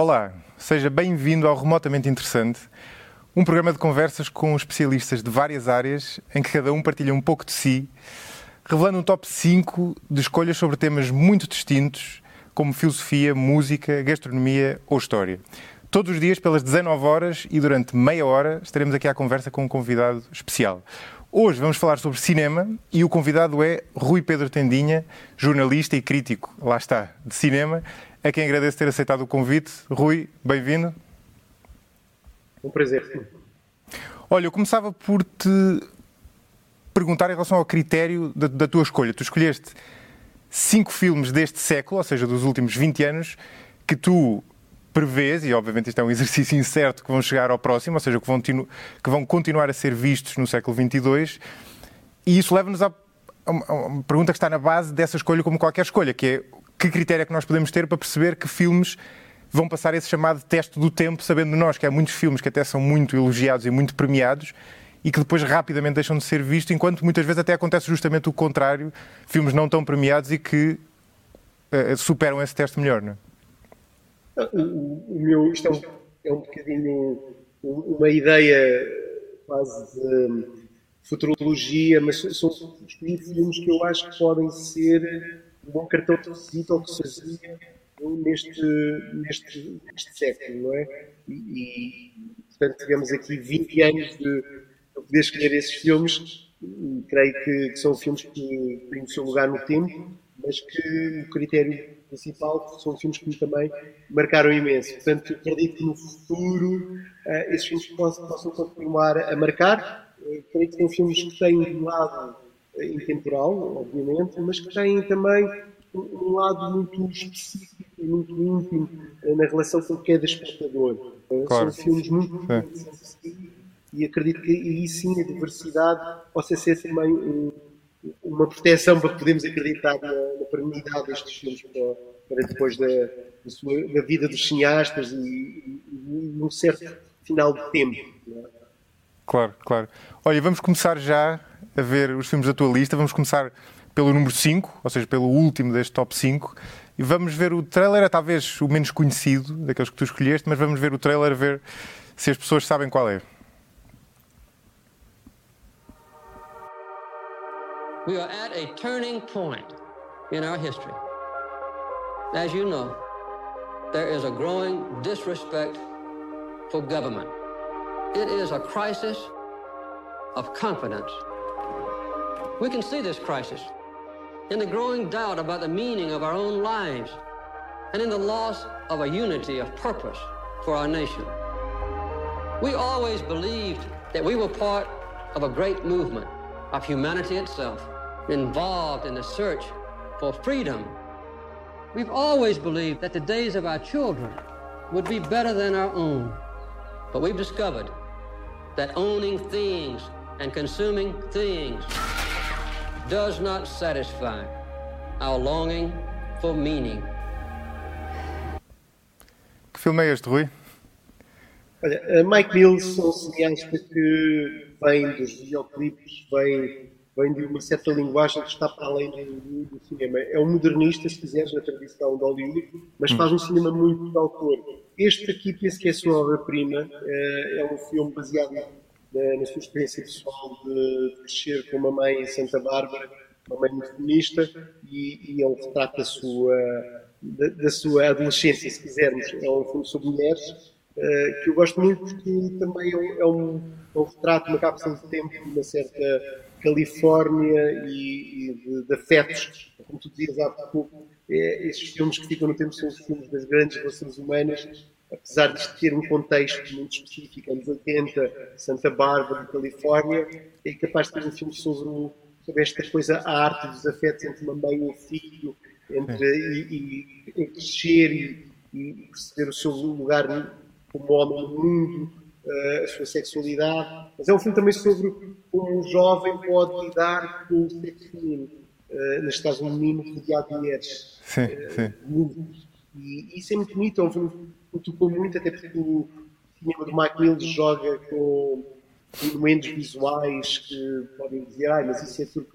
Olá, seja bem-vindo ao Remotamente Interessante, um programa de conversas com especialistas de várias áreas em que cada um partilha um pouco de si, revelando um top 5 de escolhas sobre temas muito distintos, como filosofia, música, gastronomia ou história. Todos os dias, pelas 19 horas e durante meia hora, estaremos aqui à conversa com um convidado especial. Hoje vamos falar sobre cinema e o convidado é Rui Pedro Tendinha, jornalista e crítico, lá está, de cinema, a quem agradeço ter aceitado o convite. Rui, bem-vindo. Um prazer. Olha, eu começava por te perguntar em relação ao critério da, da tua escolha. Tu escolheste cinco filmes deste século, ou seja, dos últimos 20 anos, que tu prevês, e obviamente isto é um exercício incerto, que vão chegar ao próximo, ou seja, que vão, que vão continuar a ser vistos no século XXII, e isso leva-nos a uma pergunta que está na base dessa escolha, como qualquer escolha, que é que critério é que nós podemos ter para perceber que filmes vão passar esse chamado teste do tempo, sabendo nós que há muitos filmes que até são muito elogiados e muito premiados e que depois rapidamente deixam de ser vistos, enquanto muitas vezes até acontece justamente o contrário, filmes não tão premiados e que uh, superam esse teste melhor, não é? O, o meu, isto é um, é um bocadinho uma ideia quase de futurologia, mas são filmes que eu acho que podem ser bom cartão de visita ao que neste, neste, neste século, não é? E, e, portanto, tivemos aqui 20 anos de, poder escolher esses filmes, e creio que, que, são filmes que têm o seu lugar no tempo, mas que o critério principal são filmes que também marcaram imenso. Portanto, acredito que no futuro uh, esses filmes possam, possam continuar a marcar. Uh, creio que são filmes que têm um lado intemporal, obviamente, mas que têm também um lado muito específico e muito íntimo na relação com cada espectador. Claro. São filmes muito interessantes e acredito que aí sim a diversidade possa ser também um, uma proteção para podermos acreditar na, na perenidade destes filmes para, para depois da, da, sua, da, vida dos cineastas e, e, e num certo final de tempo. É? Claro, claro. Olha, vamos começar já a ver os filmes da tua lista. Vamos começar pelo número 5, ou seja, pelo último deste top 5. E vamos ver o trailer, é talvez o menos conhecido daqueles que tu escolheste, mas vamos ver o trailer, ver se as pessoas sabem qual é. We are at a turning point in our history. As you know, there is a growing disrespect for government. It is a crisis of confidence. We can see this crisis in the growing doubt about the meaning of our own lives and in the loss of a unity of purpose for our nation. We always believed that we were part of a great movement of humanity itself involved in the search for freedom. We've always believed that the days of our children would be better than our own. But we've discovered that owning things and consuming things does not satisfy our longing for meaning. Que filme é este, Rui? Olha, Mike Mills são cineastas que vêm dos videoclipes, vêm vem de uma certa linguagem que está para além do, do, cinema. É um modernista, se quiseres, na tradição de Hollywood, mas faz um cinema muito de autor. Este aqui penso que é a sua obra-prima. É, é um filme baseado na, sua experiência pessoal de, crescer com uma mãe em Santa Bárbara, uma mãe muito feminista, e, e é um retrato da sua, da, da, sua adolescência, se quisermos. É um filme sobre mulheres, uh, que eu gosto muito porque também é um, é um, é retrato, uma cápsula de tempo, uma certa Califórnia e, e de, de, afetos, como tu dizias há pouco, é, esses filmes que ficam no tempo são os filmes das grandes relações humanas, apesar de ter um contexto muito específico, anos 80, Santa Bárbara, Califórnia, é capaz de ter um filme sobre, sobre esta coisa, a arte dos afetos entre uma mãe e um filho, entre e, e, crescer e, e perceber o seu lugar como homem no mundo, a sua sexualidade, mas é um filme também sobre como um jovem pode lidar com o sexo feminino. Uh, neste caso, um menino rodeado de mulheres. Sim, uh, sim. E isso é muito bonito, é um filme tocou muito, até porque o cinema do Mike Mills joga com elementos visuais que podem dizer, ah, mas isso é tudo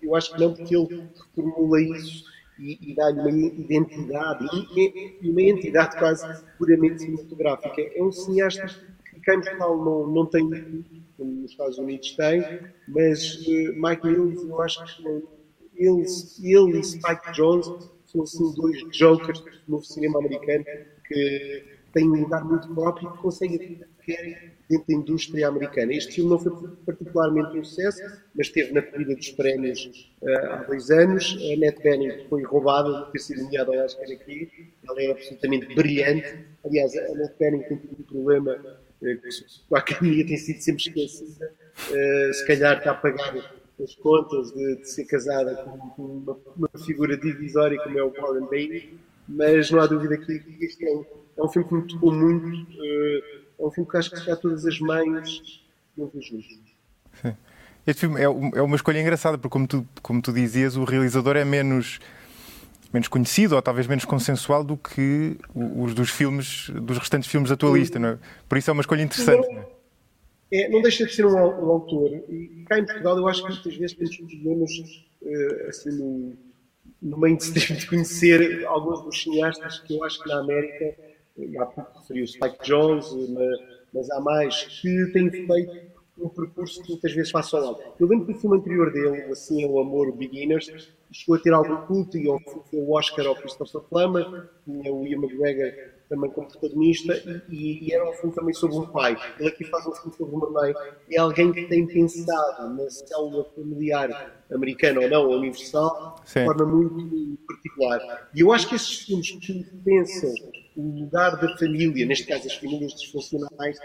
Eu acho que não, porque ele reformula isso e, e dá-lhe uma identidade, e, e, uma entidade quase puramente cinematográfica. É um cineasta que cá em Portugal não, não tem, como nos Estados Unidos tem, mas uh, Mike Mills, eu acho que ele, ele e Spike Jones são assim dois jokers no cinema americano que têm um lugar muito próprio e que conseguem querem dentro da indústria americana. Este filme não foi particularmente um sucesso, mas esteve na corrida dos prémios uh, há dois anos. A Annette Bening foi roubada de ter sido nomeada ao Oscar aqui. Ela é absolutamente brilhante. Aliás, a Annette Bening tem tido um problema uh, a academia tem sido sempre esquecida. Uh, se calhar está a pagar as contas de, de ser casada com, uma, uma, figura divisória como é o Warren Beatty, mas não há dúvida que este é um, é um filme que me tocou muito. Uh, é um filme que acho que está todas as mães não vejo Este filme é, é uma escolha engraçada, porque como tu, como tu dizias, o realizador é menos menos conhecido ou talvez menos consensual do que os dos filmes dos restantes filmes da tua lista, não é? Por isso é uma escolha interessante. Não, é? é, não deixa de ser um, um, autor. E cá em Portugal eu acho que muitas vezes temos problemas uh, assim, no, no mainstream de conhecer alguns dos cineastas que eu acho que na América há pouco referi o Spike Jones, mas há mais, que têm feito um percurso que muitas vezes passa ao lado. Eu lembro que o filme anterior dele, assim é o Amor Beginners, chegou a ter algum culto e o Oscar ao Christopher Plummer, tinha o Ian McGregor também como protagonista e, e, era um filme também sobre um pai. Ele aqui faz um filme sobre uma mãe. É alguém que tem pensado na célula familiar americana ou não, universal, Sim. de forma muito particular. E eu acho que esses filmes que pensam o lugar da família, neste caso as famílias disfuncionais,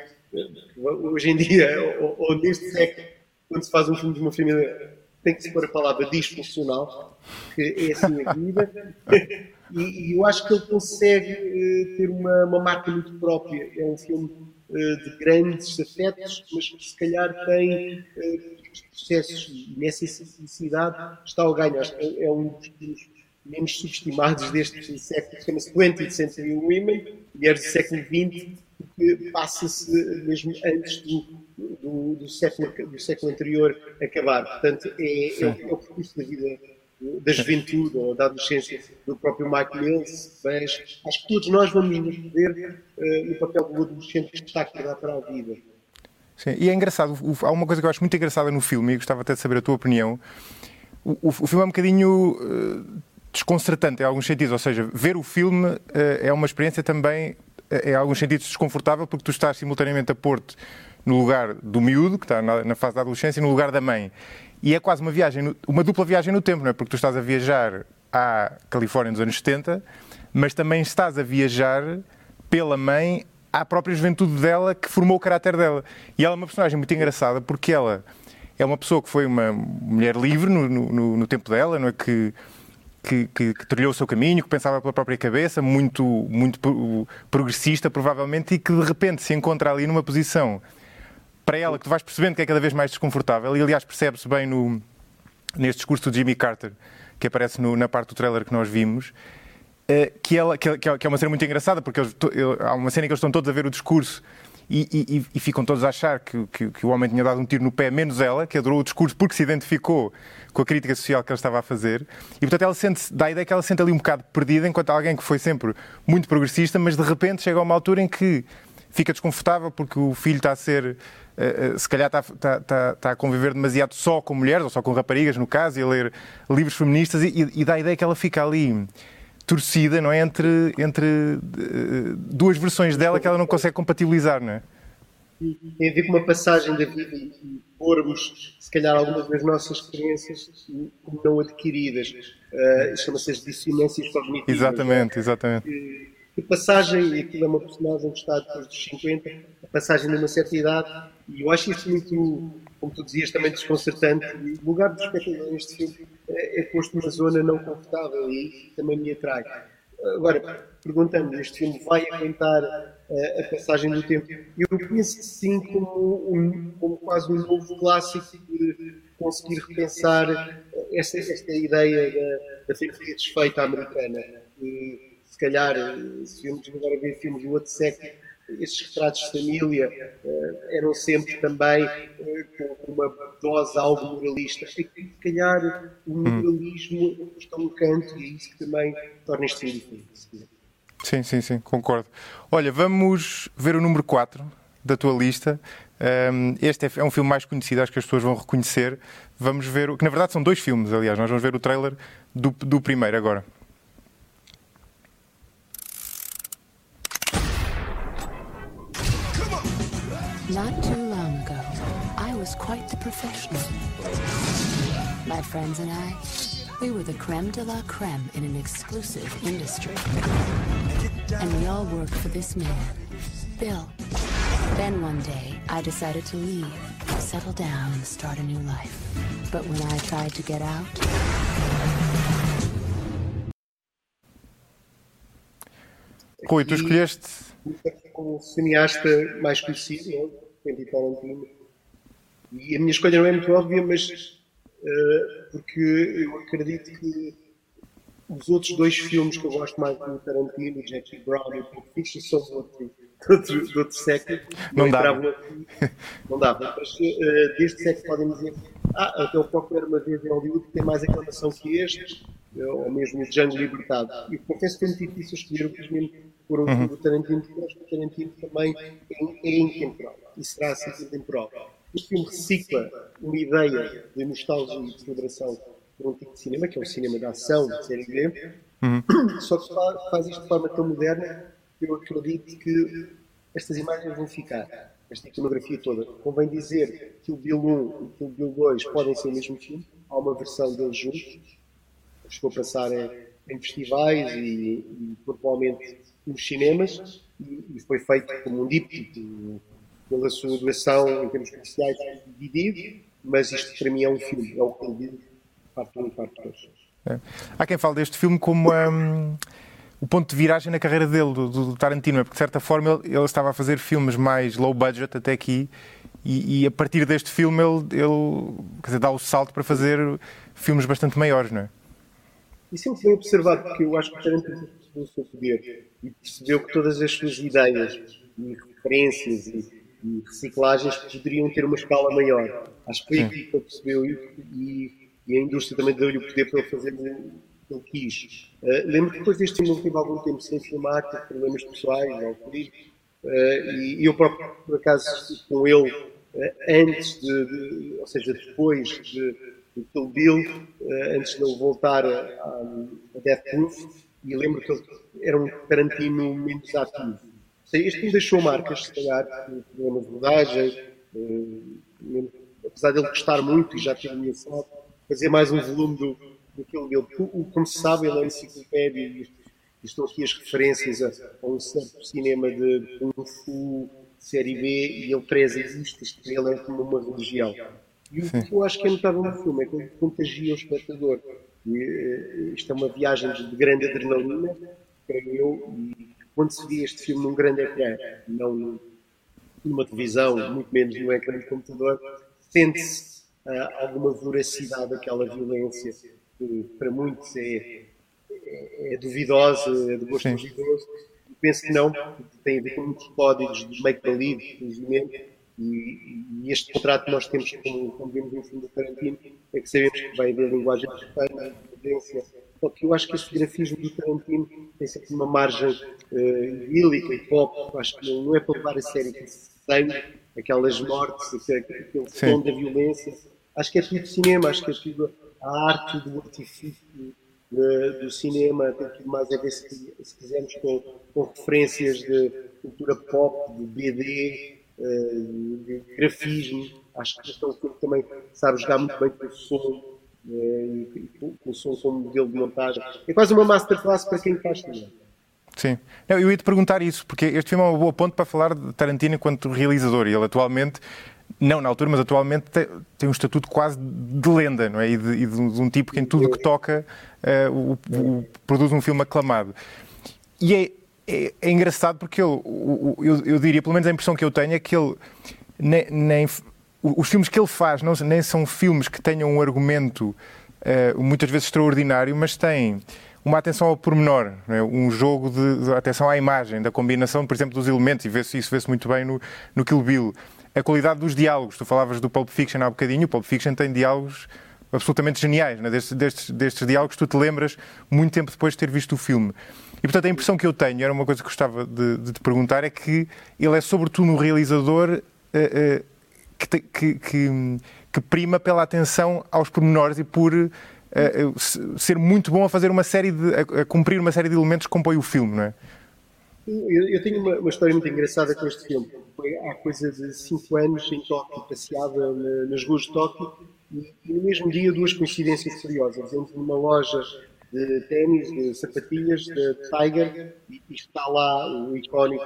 hoje em dia, ou, ou neste século, quando se faz um filme de uma família, tem que se pôr a palavra disfuncional, que é assim a vida. e, e, eu acho que ele consegue uh, ter uma, uma, marca muito própria. É um filme uh, de grandes afetos, mas que se calhar tem uh, processos e nessa simplicidade está o ganho. Acho que é, é um dos menos subestimados deste século, chama-se 20th Century Women, mulheres do século XX, que passa-se mesmo antes do, do, do, século, do século anterior acabar. Portanto, é, é, é o percurso da vida da juventude ou da adolescência do próprio Mike Mills, mas acho que todos nós vamos nos ver uh, no papel do adolescente que está a acordar para a vida. Sim, e é engraçado, há uma coisa que eu acho muito engraçada no filme, e gostava até de saber a tua opinião. O, o, o filme é um bocadinho uh, desconcertante em alguns sentidos, ou seja, ver o filme uh, é uma experiência também, uh, em alguns sentidos, desconfortável, porque tu estás simultaneamente a pôr-te no lugar do miúdo, que está na, na, fase da adolescência, no lugar da mãe. E é quase uma viagem, uma dupla viagem no tempo, não é? Porque tu estás a viajar à Califórnia nos anos 70, mas também estás a viajar pela mãe à própria juventude dela que formou o caráter dela. E ela é uma personagem muito engraçada porque ela é uma pessoa que foi uma mulher livre no, no, no tempo dela, não é? Que que, que, que, trilhou o seu caminho, que pensava pela própria cabeça, muito, muito progressista, provavelmente, e que de repente se encontra ali numa posição para ela que tu vais percebendo que é cada vez mais desconfortável. E aliás, percebe-se bem no, neste discurso do Jimmy Carter, que aparece no, na parte do trailer que nós vimos. Uh, que, ela, que, é uma cena muito engraçada, porque eles, há uma cena em que eles estão todos a ver o discurso e, e, e, ficam todos a achar que, que, que, o homem tinha dado um tiro no pé, menos ela, que adorou o discurso porque se identificou com a crítica social que ele estava a fazer. E, portanto, ela sente dá a ideia que ela sente ali um bocado perdida, enquanto alguém que foi sempre muito progressista, mas de repente chega a uma altura em que fica desconfortável porque o filho está a ser. Uh, se calhar está, está, está, está, a conviver demasiado só com mulheres, ou só com raparigas, no caso, e a ler livros feministas, e, e dá a ideia que ela fica ali torcida, não é? Entre, entre uh, duas versões dela que ela não consegue compatibilizar, não é? Tem a ver com uma passagem da vida e pormos, se calhar, algumas das nossas experiências como não adquiridas. Uh, Chama-se as dissonâncias cognitivas. Exatamente, exatamente. Que, passagem, e aquilo é uma personagem que está depois dos 50, a passagem de uma certa idade, e eu acho isso muito, como tu dizias, também desconcertante. O lugar do espectador neste filme é, é posto numa zona não confortável e também me atrai. Agora, perguntando, este filme vai aguentar uh, a passagem do tempo? Eu penso que sim, como, um, como quase um novo clássico de conseguir repensar esta, esta ideia da, da família desfeita americana. E, se calhar, se vimos agora ver filmes do outro século, esses retratos de família uh, eram sempre também uh, com uma dose algo moralista. Se calhar o moralismo está um canto e é isso que também torna este filme diferente. Sim, sim, sim, concordo. Olha, vamos ver o número 4 da tua lista. Este é, é, um filme mais conhecido, acho que as pessoas vão reconhecer. Vamos ver, que na verdade são dois filmes, aliás, nós vamos ver o trailer do, do primeiro agora. Quite the professional. My friends and I, we were the creme de la creme in an exclusive industry. And we all worked for this man, Bill. Then one day, I decided to leave, settle down, and start a new life. But when I tried to get out, Rui, tu escolheste. Como cineasta mais conhecido, não? Quentin Tarantino. E a minha escolha não é muito óbvia, mas uh, porque eu acredito que os outros dois filmes que eu gosto mais do Tarantino, Jackie Brown e Pulp Fiction, são de outro, de outro, século. Não, dava. não dava. Mas uh, deste século podem dizer ah, até o próprio Era uma vez em Hollywood que tem mais aclamação que este, ou mesmo o Django Libertado. E confesso que foi muito difícil escolher o que mesmo por um uhum. do Tarantino, porque acho que o Tarantino também é, é intemporal e será sempre intemporal. Este filme recicla uma ideia de nostalgia e de celebração por um tipo de cinema, que é o cinema de ação, de série B, uhum. só que faz isto de forma tão moderna que eu acredito que estas imagens vão ficar, esta iconografia toda. Convém dizer que o Bill 1 e que o Bill 2 podem ser o mesmo filme, há uma versão deles juntos, chegou a passar em, em festivais e, e provavelmente nos cinemas, e, e foi feito como um díptico pela sua duração em termos comerciais dividido, mas isto para mim é um filme, é o que eu digo parte 1 e parte 2. É. Há quem fale deste filme como um, o ponto de viragem na carreira dele, do, do Tarantino, é porque de certa forma ele, ele, estava a fazer filmes mais low budget até aqui e, e a partir deste filme ele, ele quer dizer, dá o salto para fazer filmes bastante maiores, não é? Isso sempre foi observado, porque eu acho que o Tarantino percebeu o seu poder e percebeu que todas as suas ideias e referências e, e reciclagens poderiam ter uma escala maior. Acho que foi que ele percebeu isso e e a indústria também deu-lhe o poder para ele fazer o que ele quis. Uh, lembro que depois deste filme ele teve algum tempo sem filmar, teve problemas pessoais, alcoolismo, uh, e, e eu próprio, por acaso, com ele uh, antes de, de, ou seja, depois de, Kill Bill, uh, antes de ele voltar a, a, Death Proof, e lembro que ele era um Tarantino menos ativo. Me deixou marcas, se calhar, problemas de rodagem, apesar dele gostar muito e já ter ameaçado, fazer mais um volume do, Kill Bill. Como se sabe, ele é enciclopédia e estão aqui as referências a, a um certo cinema de Kung Fu, série B, e ele preza isto, isto ele é como uma religião. E o que eu acho que é notável no filme é que ele contagia o espectador. E, eh, isto é uma viagem de grande adrenalina, creio eu, e quando se vê este filme num grande ecrã, não numa televisão, muito menos no ecrã de computador, sente-se uh, alguma voracidade daquela violência que para muitos é, é, é duvidosa, é de gosto duvidoso. Penso que não, porque tem a ver com muitos códigos de make-believe, infelizmente, e, e, este contrato que nós temos, como, como vemos no filme do Tarantino, é que sabemos que vai haver linguagem de respeito, violência. Só que eu acho que este grafismo do Tarantino tem sempre uma margem uh, idílica e pop, acho que não é para levar a sério que sangue, aquelas mortes, aquele som da violência, Acho que é tudo cinema, acho que é tudo a arte do artifício do cinema, tem tudo mais a ver, se, se quisermos, com, com, referências de cultura pop, de BD, eh, de grafismo. Acho que que também sabe jogar muito bem com o som, eh, e com o som como modelo de montagem. É quase uma masterclass para quem faz cinema. Sim. Eu ia te perguntar isso, porque este filme é uma boa ponte para falar de Tarantino enquanto realizador e ele atualmente não na altura, mas atualmente tem, um estatuto quase de lenda, não é? E de, e de um tipo que em tudo que toca uh, o, o, produz um filme aclamado. E é, é, é engraçado porque ele, eu, eu, diria, pelo menos a impressão que eu tenho é que ele nem, nem os filmes que ele faz não, nem são filmes que tenham um argumento uh, muitas vezes extraordinário, mas têm uma atenção ao pormenor, é? um jogo de, de, atenção à imagem, da combinação, por exemplo, dos elementos, e vê isso vê-se muito bem no, no Kill Bill a qualidade dos diálogos. Tu falavas do Pulp Fiction há bocadinho, o Pulp Fiction tem diálogos absolutamente geniais, né? destes, destes, destes diálogos tu te lembras muito tempo depois de ter visto o filme. E portanto a impressão que eu tenho, era uma coisa que gostava de, de te perguntar, é que ele é sobretudo um realizador uh, uh, que, que, que, que, prima pela atenção aos pormenores e por uh, ser muito bom a fazer uma série de. A, a, cumprir uma série de elementos que compõem o filme, não é? Eu, eu tenho uma, uma, história muito engraçada com este filme. Foi há coisa de 5 anos em Tóquio, passeada nas ruas de Tóquio, e, e no mesmo dia duas coincidências curiosas. Entro numa loja de ténis, de sapatilhas, de Tiger, e está lá o icónico,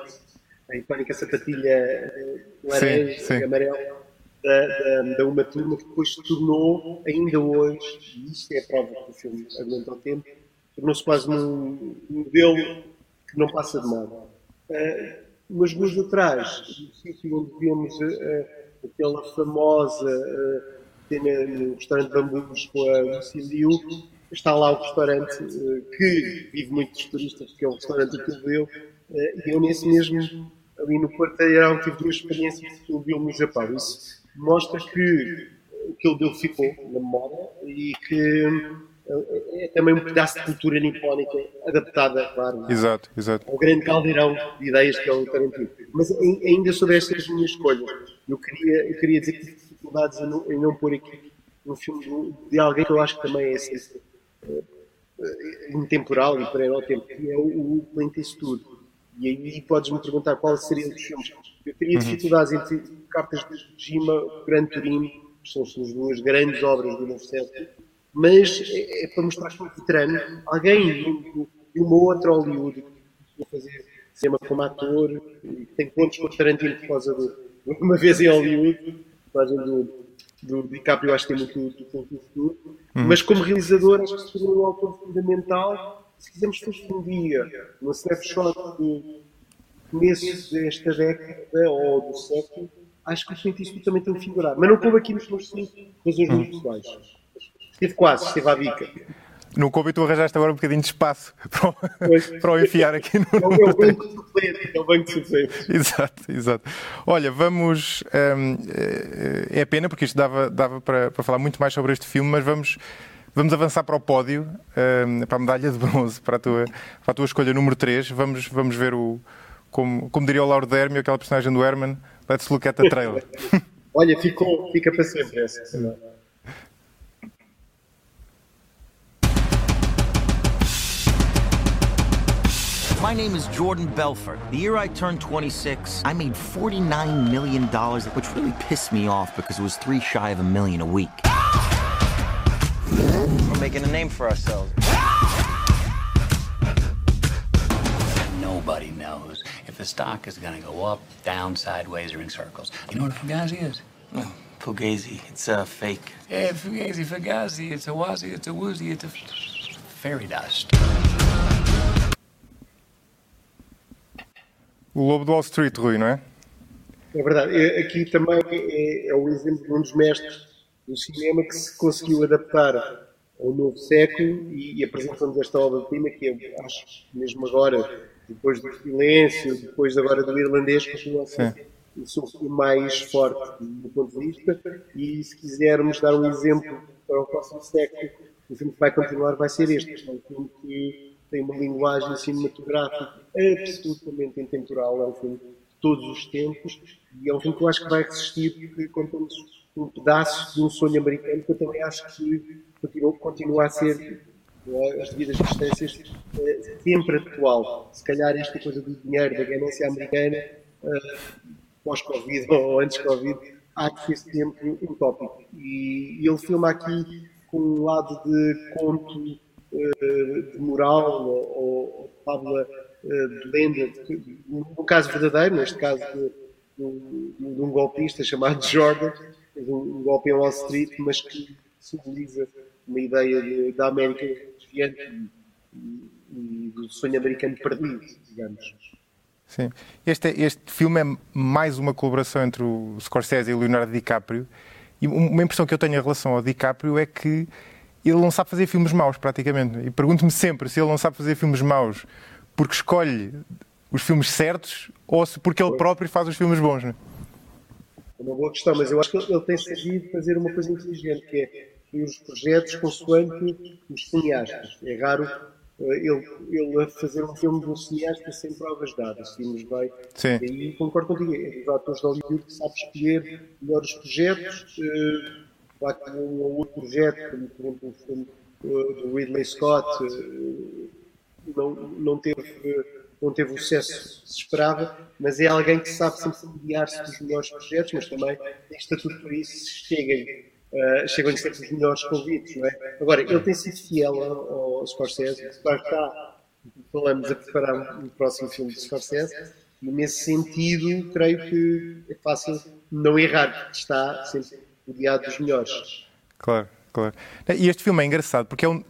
a icónica sapatilha eh, laranja e amarela da, da, da, uma turma que depois se tornou, ainda hoje, e isto é a prova que o filme aguenta tempo, tornou-se quase um modelo que não passa de moda. Uh, umas ruas atrás, no sítio onde vimos uh, aquela famosa uh, no restaurante Bambus com a Lucille está lá o restaurante uh, que vive muitos turistas, que é o restaurante que ele deu, uh, e eu nesse mesmo, ali no quarteirão, tive duas experiências que ele deu no Japão. Isso mostra que o que ele deu ficou na memória e que uh, é também um pedaço de cultura nipónica adaptada, claro, exato, exato. ao grande caldeirão de ideias que é o Tarantino. Mas ainda sobre estas minhas escolhas, eu queria, eu queria dizer que tive dificuldades em não, em não pôr aqui um filme de alguém que eu acho que também é assim, uh, intemporal e para o tempo, que é o, o Clint Eastwood. E aí podes-me perguntar qual seria os filmes. Eu teria uhum. dificuldades entre Cartas de Jima, Gran Turino, que são as duas grandes obras do novo século, mas é, é, para mostrar que um veterano, alguém de uma outra Hollywood, que fazer cinema como ator, que tem pontos com o Tarantino por causa de uma vez em Hollywood, fazem do, do DiCaprio acho que tem muito do conteúdo, uhum. mas como realizador acho que seria um autor fundamental se quisermos fazer um dia um snapshot do começo desta década ou do século, acho que o Eastwood também tem um figurado, mas não como aqui nos meus cinco razões muito pessoais. Esteve quase, esteve à bica. No Kobe tu arranjaste agora um bocadinho de espaço para o, para o enfiar aqui no. É o banco de suplente, é o banco de suplente. Exato, exato. Olha, vamos. Um, é, é pena, porque isto dava, dava para, para falar muito mais sobre este filme, mas vamos. Vamos avançar para o pódio, um, para a medalha de bronze, para a tua, para a tua escolha número 3. Vamos, vamos ver o. Como, como diria o Lauro Dermio, aquela personagem do Herman, let's look at the trailer. Olha, ficou, fica para sempre essa. My name is Jordan Belfort. The year I turned 26, I made $49 million, which really pissed me off because it was three shy of a million a week. We're making a name for ourselves. Nobody knows if the stock is going to go up, down, sideways, or in circles. You know what a Fugazi is? Oh, Fugazi. It's a uh, fake. Yeah, Fugazi, Fugazi. It's a wazi, it's a woozy, it's a fairy dust. O Lobo de Wall Street, Rui, não é? É verdade. Aqui também é, é o exemplo de um dos mestres do cinema que se conseguiu adaptar ao novo século e, e apresentando esta obra-prima que eu acho mesmo agora, depois do silêncio, depois agora do irlandês, continua a ser o mais forte do ponto de vista. E se quisermos dar um exemplo para o próximo século, o filme que vai continuar vai ser este. É um filme que tem uma linguagem cinematográfica absolutamente intemporal, é um filme de todos os tempos. E é um filme que eu acho que vai resistir porque contamos um pedaço de um sonho americano que eu também acho que continua, continua a ser as devidas distâncias é, sempre atual. Se calhar esta coisa do dinheiro, da ganância americana, é, pós-Covid ou antes-Covid, há que ser sempre um tópico. E ele filma aqui com um lado de conto eh, de moral ou, fábula eh, de lenda, um caso verdadeiro, neste caso de, de, um golpista chamado Jordan, um golpe em Wall Street, mas que simboliza uma ideia de, da América desviante e, e, do sonho americano perdido, digamos. Sim. Este, este filme é mais uma colaboração entre o Scorsese e o Leonardo DiCaprio. E uma impressão que eu tenho em relação ao DiCaprio é que ele não sabe fazer filmes maus, praticamente. E pergunto-me sempre se ele não sabe fazer filmes maus porque escolhe os filmes certos ou se porque ele próprio faz os filmes bons. Não é? é uma boa questão, mas eu acho que ele tem sabido fazer uma coisa inteligente, que é e os projetos consoante os cineastas. É raro uh, ele, ele fazer um filme de um cineasta sem provas dadas, se nos vai. Sim. E concordo contigo, é dos atores de Hollywood que sabe escolher melhores projetos. Uh, Claro que um ou outro projeto, como por exemplo o filme uh, do Ridley Scott, uh, não, não, teve, não teve o sucesso que se esperava, mas é alguém que sabe sempre guiar-se dos melhores projetos, mas também tem estatuto para isso, cheguem, uh, chegam-lhe sempre os melhores convites, não é? Agora, ele tem sido fiel ao, ao Scorsese, claro está, falamos a preparar um próximo filme de Scorsese, e nesse sentido, creio que é fácil não errar, porque está sempre rodeado dos melhores. Claro, claro. E este filme é engraçado porque é um,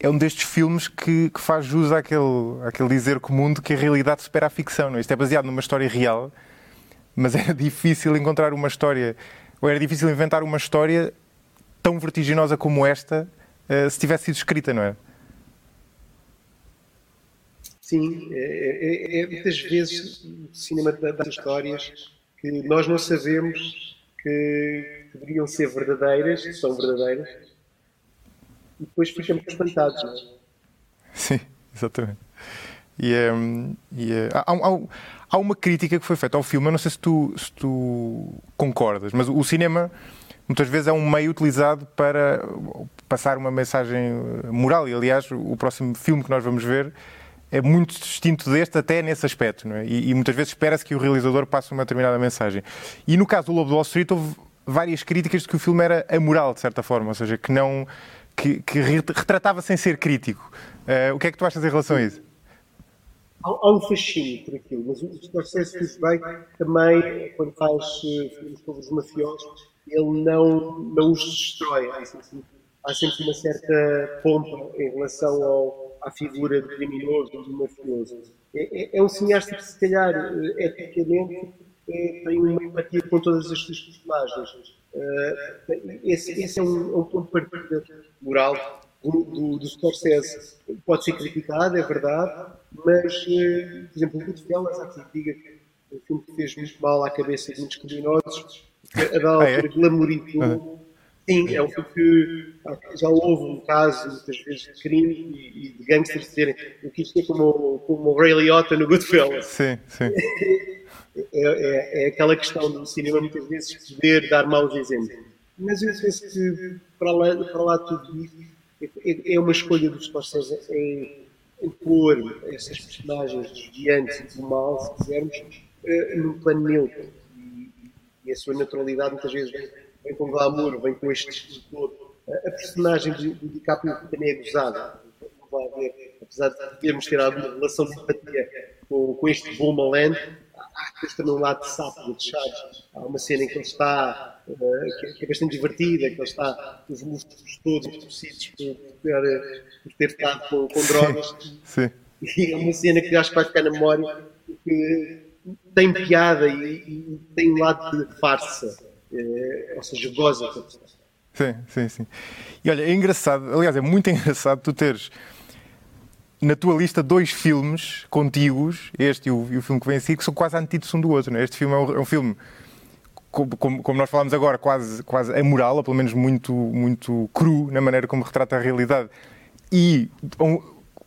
é um destes filmes que, que faz jus àquele, àquele dizer comum de que a realidade supera a ficção. Não? é? Isto é baseado numa história real, mas era difícil encontrar uma história, ou era difícil inventar uma história tão vertiginosa como esta uh, se tivesse sido escrita, não é? Sim, é, é, é muitas vezes o cinema das histórias que nós não sabemos que deveriam ser verdadeiras, que são verdadeiras, e depois ficamos espantados, não é? Sim, exatamente. E, um, e uh, há, há, há, uma crítica que foi feita ao filme, eu não sei se tu, se tu concordas, mas o cinema muitas vezes é um meio utilizado para passar uma mensagem moral, e aliás, o próximo filme que nós vamos ver é muito distinto deste, até nesse aspecto, é? e, e, muitas vezes espera-se que o realizador passe uma determinada mensagem. E no caso do Lobo de Wall Street, houve várias críticas de que o filme era amoral, de certa forma, ou seja, que não. que, que retratava sem ser crítico. Uh, o que é que tu achas em relação a isso? Há, há um fascínio por aquilo, mas o Scorsese fez bem também, quando faz uh, filmes sobre os mafiosos, ele não, não os destrói. Há sempre, há sempre uma certa pompa em relação ao, à figura do criminoso, do mafioso. É, é, é um cineasta que, se calhar, eh, eticamente, é, tem uma empatia com todas as suas personagens. Uh, esse, esse, é um, é um ponto de partida moral do, do, do Scorsese. Pode ser criticado, é verdade, mas, uh, por exemplo, o Goodfellas, há quem diga que é um filme que fez muito mal à cabeça de muitos criminosos, a da altura ah, é? glamorizou. Sim, é um filme que já houve um caso, muitas vezes, de crime e, e de gangsters dizerem o que isto é como, como o Ray Liotta no Goodfellas. Sim, sim. é, é, é, aquela questão do cinema muitas vezes poder dar maus exemplos. Mas eu penso que para lá, para lá tudo isso é, é uma escolha dos Scorsese em, em pôr essas personagens desviantes e do mal, se quisermos, uh, num plano neutro. E, a sua naturalidade muitas vezes vem, vem com glamour, vem com este. A personagem do, do DiCaprio também é gozada. Haver, apesar de termos ter alguma relação de empatia com, com este Boomerland, depois também um lado de sapo, de chaves. Há uma cena em que ele está, uh, que, é bastante divertida, que ele está com os músculos todos torcidos por, por, por, ter ficado com, com drogas. Sim. E é uma cena que acho que vai ficar na memória, porque tem piada e, e tem um lado de farsa, uh, ou seja, goza. Sim, sim, sim. E olha, é engraçado, aliás, é muito engraçado tu teres na tua lista dois filmes contíguos, este e o, e o filme que vem a seguir, que são quase antídotos um do outro. Né? Este filme é um, é um filme, como, como, nós falámos agora, quase, quase amoral, ou pelo menos muito, muito cru na maneira como retrata a realidade, e um,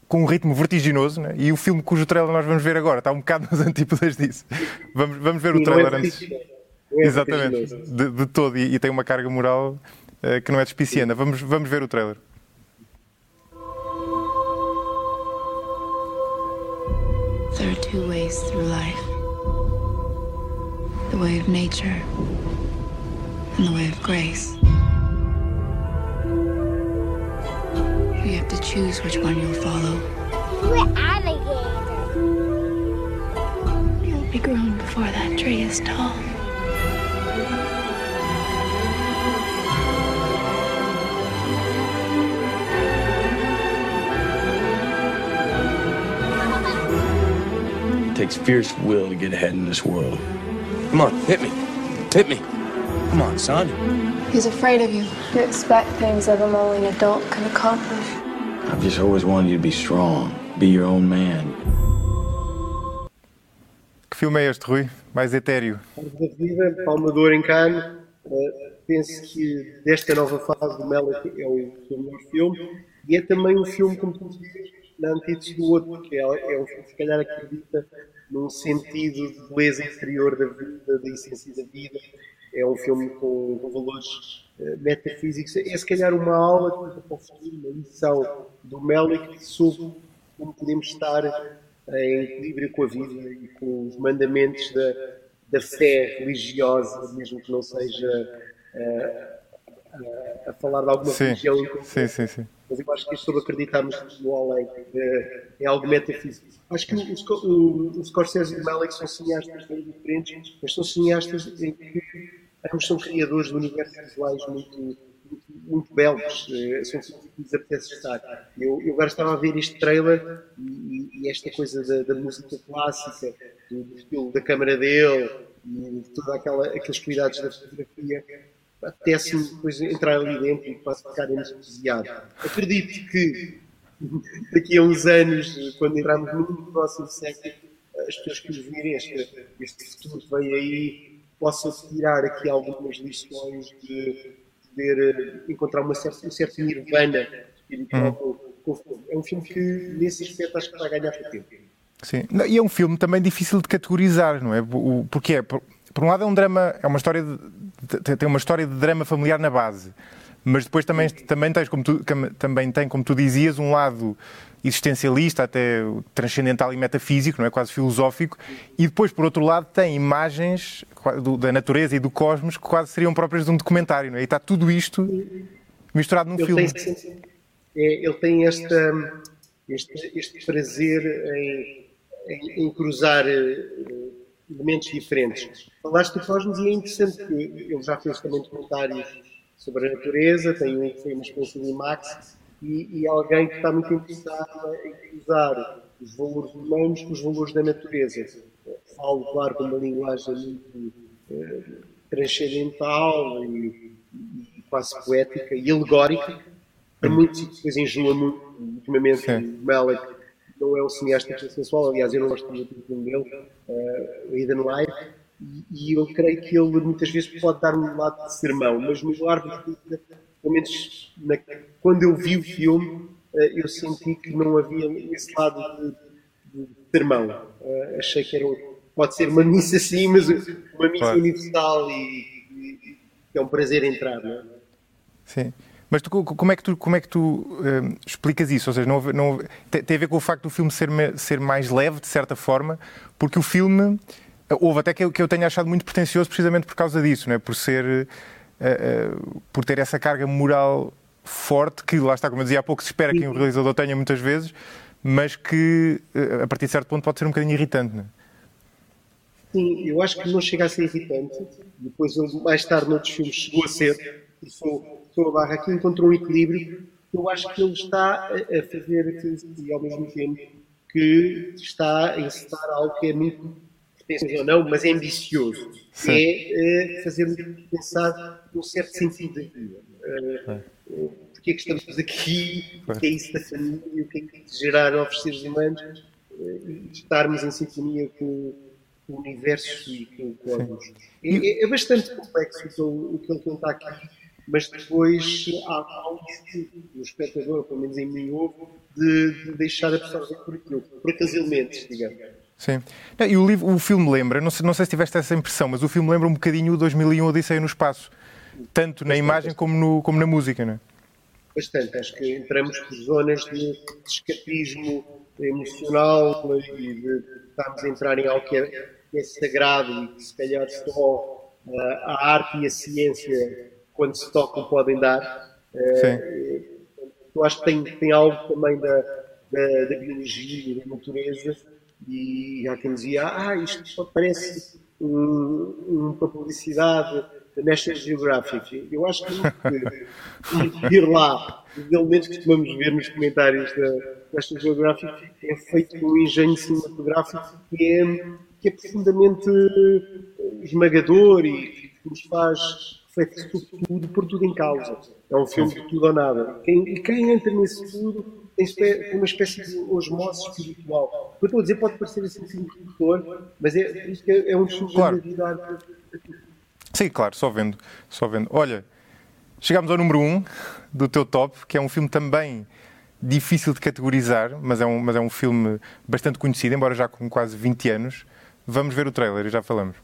com um ritmo vertiginoso. Né? E o filme cujo trailer nós vamos ver agora está um bocado nas antípodas disso. Vamos, vamos ver o trailer antes. Exatamente, de, de todo, e, e, tem uma carga moral uh, que não é despicienda. Vamos, vamos ver o trailer. There are two ways through life way of nature and the way of grace. You have to choose which one you'll follow. We're alligators. You'll be grown before that tree is tall. It takes fierce will to get ahead in this world. Come on, hit me. Hit me. Come on, son. He's afraid of you. You expect things of him only an adult can accomplish. I've just always wanted you to be strong, be your own man. Que filme é este, Rui? Mais etéreo. da Vida, Palmador em Cannes, Uh, penso que desta nova fase do Melick é o seu melhor filme e é também um filme, como tu dizes, na antítese do outro, que é, é um filme que se calhar acredita num sentido de beleza interior da vida, da essência da vida. É um filme com, com valores uh, metafísicos. É se calhar uma aula para o futuro, uma lição do Melick sobre como podemos estar em equilíbrio com a vida e com os mandamentos da, da fé religiosa, mesmo que não seja uh, a falar de alguma sim. religião. Sim, sim, sim. Mas eu acho que isto sobre acreditarmos no além uh, é algo metafísico. Acho que o, o, o Scorsese e o Malick são cineastas bem diferentes, mas são cineastas em que ambos são criadores de universos visuais muito muito belos, uh, são sítios que nos apetece estar. Eu, eu agora estava a ver este trailer e, e esta coisa da, da, música clássica, do, do estilo da câmara dele e de todos aqueles cuidados da fotografia, apetece-me depois entrar ali dentro e quase ficar entusiasmado. Acredito que daqui a uns anos, quando entrarmos no próximo século, as pessoas que nos virem este, este futuro que vem aí possam tirar aqui algumas lições de poder eh, encontrar uma certa, um certo nirvana espiritual filme. É um filme que, nesse aspecto, acho que vai ganhar para tempo. Sim, e é um filme também difícil de categorizar, não é? Porque é, por, por um lado é um drama, é uma história de, tem uma história de drama familiar na base, mas depois também, também, tens, como tu, também tem, como tu dizias, um lado existencialista, até transcendental e metafísico, não é? quase filosófico, e depois, por outro lado, tem imagens da natureza e do cosmos que quase seriam próprias de um documentário, não é? e está tudo isto misturado num ele filme. Tem, é, ele tem esta, este, este prazer em, em, em cruzar uh, elementos diferentes. Falaste do cosmos e é interessante que ele já fez também documentários sobre a natureza, tem um que foi uma experiência de IMAX, e, e alguém que está muito interessado em usar os valores humanos com os valores da natureza. Falo, claro, com uma linguagem muito eh, transcendental e, e, quase poética e alegórica. Para muitos depois enjoa muito, ultimamente, Sim. o Malik não é um cineasta sensual, aliás, eu não gosto muito do filme dele, uh, Hidden Life, e, e eu creio que ele muitas vezes pode dar-me um lado de sermão, mas no de pelo menos na, quando eu vi o filme, eh, eu senti que não havia esse lado de, de termão. Uh, achei que era, pode ser uma missa sim, mas uma missa claro. universal e, e, e, é um prazer entrar, não é? Sim. Mas tu, como é que tu, como é que tu uh, explicas isso? Ou seja, não, não, tem, tem, a ver com o facto do filme ser, ser mais leve, de certa forma, porque o filme. Houve até que eu, que eu tenha achado muito pretencioso precisamente por causa disso, não é? por ser uh, por ter essa carga moral forte, que lá está, como eu dizia há pouco, se espera que um realizador tenha muitas vezes, mas que uh, a partir de certo ponto pode ser um bocadinho irritante. Não é? Sim, eu acho que não chega a ser irritante. Depois, mais tarde, noutros filmes, chegou a ser. Sou, sou a barra aqui, encontrou um equilíbrio. Eu acho que ele está a fazer, e ao mesmo tempo, que está a encetar algo que é muito pretensioso ou não, mas é ambicioso. Sim. É, é fazer-nos pensar num certo sentido da vida. Uh, porque é que estamos aqui? O que é isso da família? O que é que gerar novos seres humanos? Uh, e estarmos em sintonia com, com o universo e com o cosmos. É, é, bastante complexo o, o que ele conta aqui, mas depois há, há um o espectador, pelo menos em mim, houve, de, de deixar absorver por aquilo, por aqueles elementos, digamos. Sim. Não, e o, livro, o filme lembra, não sei, não sei se tiveste essa impressão, mas o filme lembra um bocadinho o 2001 Odisseia no Espaço, tanto na imagem como, no, como na música, não é? Bastante, acho que entramos por zonas de escapismo emocional e de estarmos a entrar em algo que é, que é sagrado e que se calhar só uh, a arte e a ciência, quando se tocam, podem dar. Uh, Sim. Eu acho que tem, tem algo também da, da, da biologia e da natureza e há quem dizia, ah, isto só parece um, uma publicidade da National Geographic. Eu acho que ir lá, os elementos que costumamos ver nos comentários da National Geographic é feito com um engenho cinematográfico que é, que é profundamente esmagador e que nos faz refletir sobre tudo, por tudo em causa. É um filme de tudo ou nada. Quem, quem entra nesse tudo tem uma espécie de osmose espiritual. O que eu estou a dizer pode parecer assim um redutor, mas é, é, é um dos claro. da vida Sim, claro, só vendo. Só vendo. Olha, chegámos ao número 1 um do teu top, que é um filme também difícil de categorizar, mas é um, mas é um filme bastante conhecido, embora já com quase 20 anos. Vamos ver o trailer e já falamos.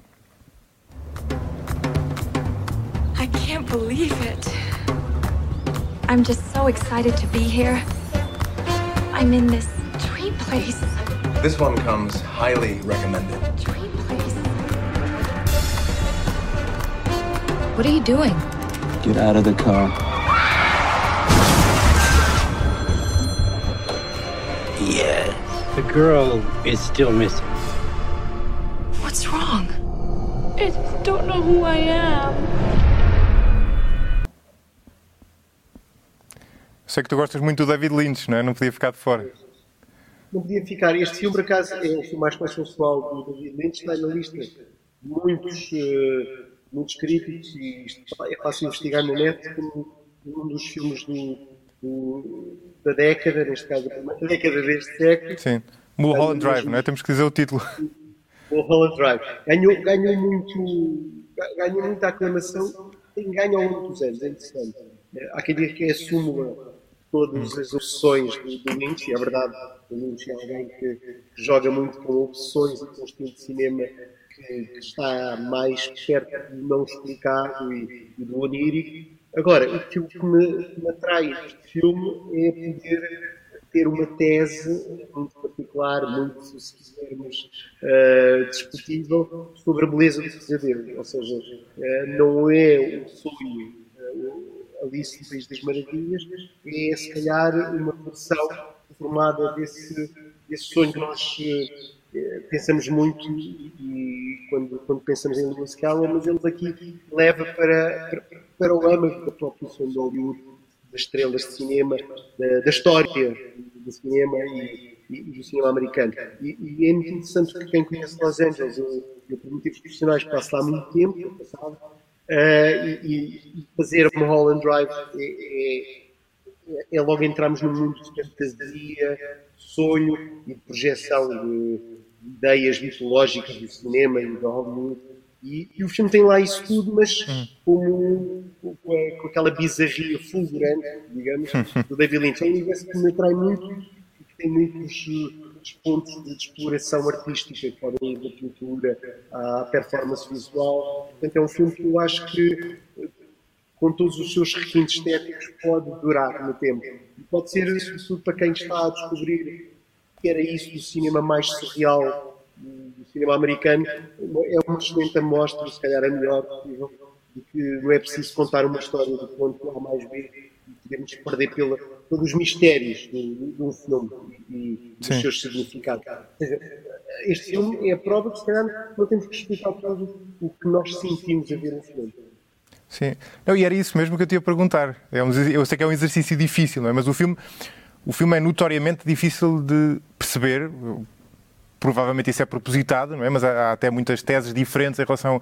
Believe it. I'm just so excited to be here. I'm in this dream place. This one comes highly recommended. Dream place. What are you doing? Get out of the car. Yeah. The girl is still missing. What's wrong? I just don't know who I am. Sei que tu gostas muito do David Lynch, não é? Não podia ficar de fora. Não podia ficar. Este filme, por acaso, é o filme mais consensual do David Lynch, está na lista de muitos, uh, muitos críticos e isto é fácil investigar na net como um dos filmes do, do, da década, neste caso, da década deste século. Sim. Mulholland Drive, não é? Temos que dizer o título. Mulholland Drive. Ganhou, ganhou, muito, ganhou muita aclamação, tem ganho ao longo dos anos, é interessante. Há quem diga que é a súmula todas as opções do, do Lynch, é verdade, o Lynch é alguém que, joga muito com opções e com um estilo de cinema que, que, está mais perto do não explicado e, e do onírico. Agora, o que, que me, me atrai neste filme é poder ter uma tese muito particular, muito, se quisermos, uh, discutível, sobre a beleza do pesadelo. Ou seja, uh, não é o sonho. Uh, Alice no País das Maravilhas, é se calhar uma versão formada desse, desse sonho que nós eh, pensamos muito e, quando, quando pensamos em Lewis Carroll, mas ele aqui leva para, para, para o âmago da própria sonho de Hollywood, das estrelas de cinema, da, da história do cinema e, e, do cinema americano. E, e, é muito interessante porque quem conhece Los Angeles, eu, eu por motivos profissionais passo lá muito tempo, passava, Uh, e, e, fazer uma Holland Drive é, é, é, logo entrarmos num mundo de fantasia, sonho e de projeção de, ideias mitológicas do cinema e da Hollywood. E, e, o filme tem lá isso tudo, mas hum. com, com, com, aquela bizarria fulgurante, digamos, do David Lynch. É um universo que me atrai muito e que tem muitos pontos de exploração artística, que podem ir da pintura à performance visual. Portanto, é um filme que eu acho que, com todos os seus requintes estéticos, pode durar no tempo. E pode ser, sobretudo, para quem está a descobrir que era isso do cinema mais surreal, do cinema americano, é uma excelente amostra, se calhar a melhor possível, de que não é preciso contar uma história do ponto A mais B e podemos perder pela, pelos mistérios de, um fenómeno e dos Sim. seus significados. Este filme é a prova que, se calhar, não temos que explicar todo o que nós sentimos a ver um filme. Sim, não, e era isso mesmo que eu te ia perguntar. É um, eu sei que é um exercício difícil, não é? mas o filme, o filme é notoriamente difícil de perceber. Provavelmente isso é propositado, não é? mas há, há até muitas teses diferentes em relação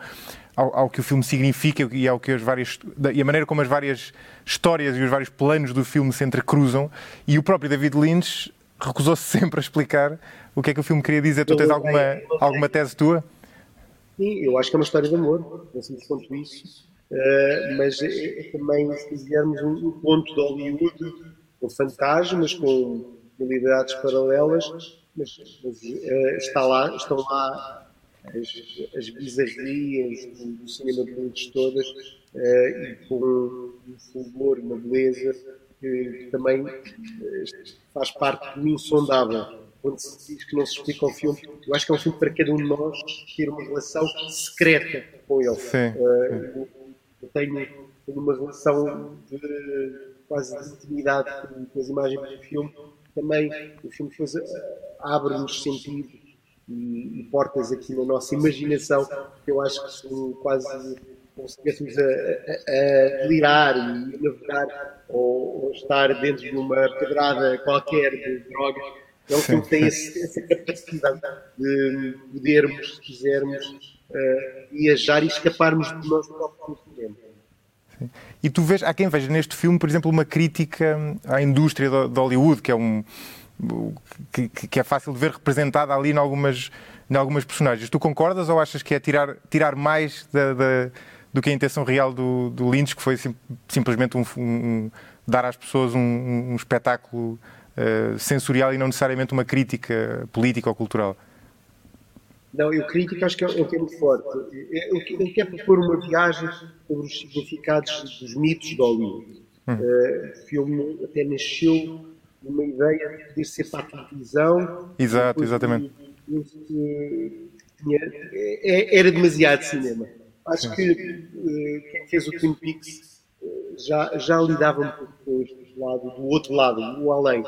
ao, ao, que o filme significa e ao que as várias e a maneira como as várias histórias e os vários planos do filme se entrecruzam. E o próprio David Lynch recusou-se sempre a explicar o que é que o filme queria dizer. Tu tens alguma, alguma tese tua? Sim, eu acho que é uma história de amor, assim quanto isso. Uh, mas é, é, também, se quisermos, um, um ponto de Hollywood com fantasmas, com realidades paralelas, mas, mas uh, está lá, estão lá as, as bizarrias do, do cinema de todas uh, e com um fulgor, uma beleza que, também uh, faz parte do insondável. Quando se diz que não se explica o filme, eu acho que é um filme para cada um de nós ter uma relação secreta com ele. Uh, eu, eu tenho, tenho, uma relação de quase de intimidade com, com as imagens do filme. Também o filme abre-nos sentidos e, e, portas aqui na nossa imaginação que eu acho que são quase como se estivéssemos a, a, delirar e a navegar ou, ou, estar dentro de uma pedrada qualquer de drogas. É um filme que tem esse, essa capacidade de podermos, se quisermos, uh, viajar e escaparmos do nosso próprio. E tu vês, há quem veja neste filme, por exemplo, uma crítica à indústria de Hollywood, que é um, que, que, é fácil de ver representada ali em algumas, em algumas personagens. Tu concordas ou achas que é tirar, tirar mais da, da, do que a intenção real do, do Lynch, que foi sim, simplesmente um, um, dar às pessoas um, um espetáculo uh, sensorial e não necessariamente uma crítica política ou cultural. Não, eu crítico acho que é, é um termo forte. Eu, quero propor uma viagem sobre os significados dos mitos de Hollywood. Hum. Uh, o filme até nasceu uma ideia de poder ser para a televisão. Exato, exatamente. tinha, é, era demasiado cinema. Acho que uh, quem fez o Twin Peaks uh, já, já lidava um pouco com este lado, do outro lado, o além.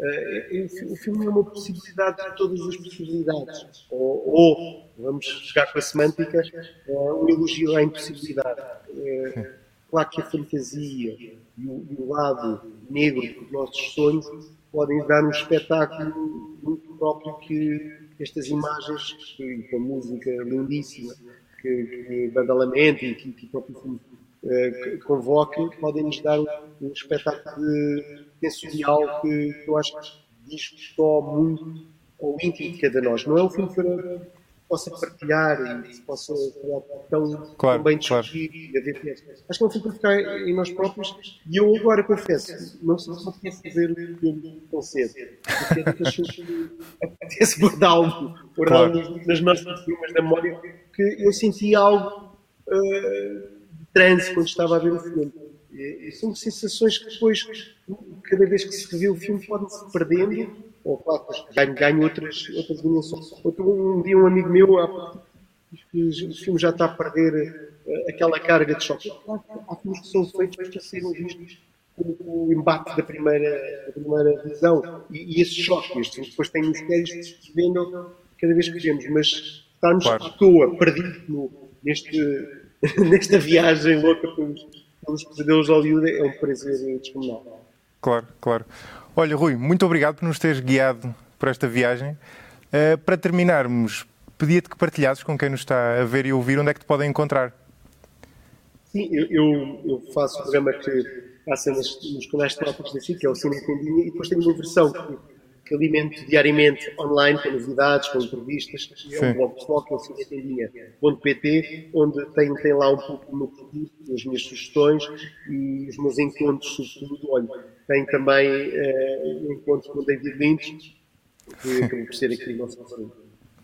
Uh, o filme é uma possibilidade de todas as possibilidades. Ou, ou vamos chegar com a semântica, um elogio à impossibilidade. Uh, claro que a fantasia e o, e o, lado negro dos nossos sonhos podem dar um espetáculo muito próprio que estas imagens, com a música lindíssima, que, que Banda Lamento e que, que o próprio filme uh, convoca, podem nos dar um, um espetáculo de sensorial que, que eu acho que diz só muito ao íntimo de cada nós. Não é um filme para possa partilhar e se possa tão, claro, bem discutir claro. e haver Acho que é um filme para ficar em nós próprios e eu agora confesso, não sei se vou fazer o filme tão cedo, porque é que apetece guardá-lo guardá claro. nas nossas filmes da memória, que eu senti algo uh, transe quando estava a ver o filme. E, são sensações que depois, cada vez que se revê o filme, podem-se perdendo, ou claro, ganho, ganho outras, outras dimensões. Outro, um dia um amigo meu que o filme já está a perder uh, aquela carga de choque. Há filmes que são feitos para serem vistos com o embate da primeira, da primeira visão. E, e esse choque, este depois tem mistérios que se vendam cada vez que vemos, mas estarmos claro. à toa, perdidos neste, nesta viagem louca pelos pelos pesadelos de Hollywood é um prazer descomunal. Claro, claro. Olha, Rui, muito obrigado por nos teres guiado por esta viagem. Uh, para terminarmos, pedia-te que partilhasses com quem nos está a ver e ouvir onde é que te podem encontrar. Sim, eu, eu, eu faço um programa que passa nos, nos canais temáticos da SIC, que é o Cine Tendinha, e depois tenho uma versão que que alimento diariamente online com novidades, com entrevistas. É um blog pessoal que é o cinetendinha.pt, onde tem, tem lá um pouco o meu produto, as minhas sugestões e os meus encontros, sobretudo. Olha, tem também uh, um encontro com o David Lynch, que acabou por ser aqui nosso.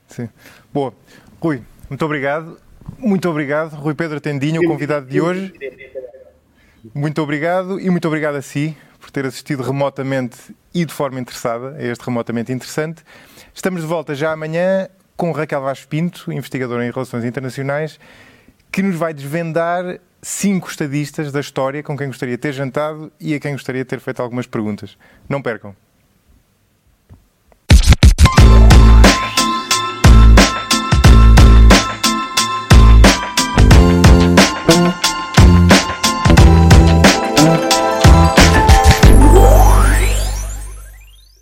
Sim. Boa. Rui, muito obrigado. Muito obrigado, Rui Pedro Tendinha, o convidado de hoje. Muito obrigado e muito obrigado a si por ter assistido remotamente e de forma interessada a este remotamente interessante. Estamos de volta já amanhã com Raquel Vaz Pinto, investigadora em Relações Internacionais, que nos vai desvendar cinco estadistas da história com quem gostaria de ter jantado e a quem gostaria de ter feito algumas perguntas. Não percam. thank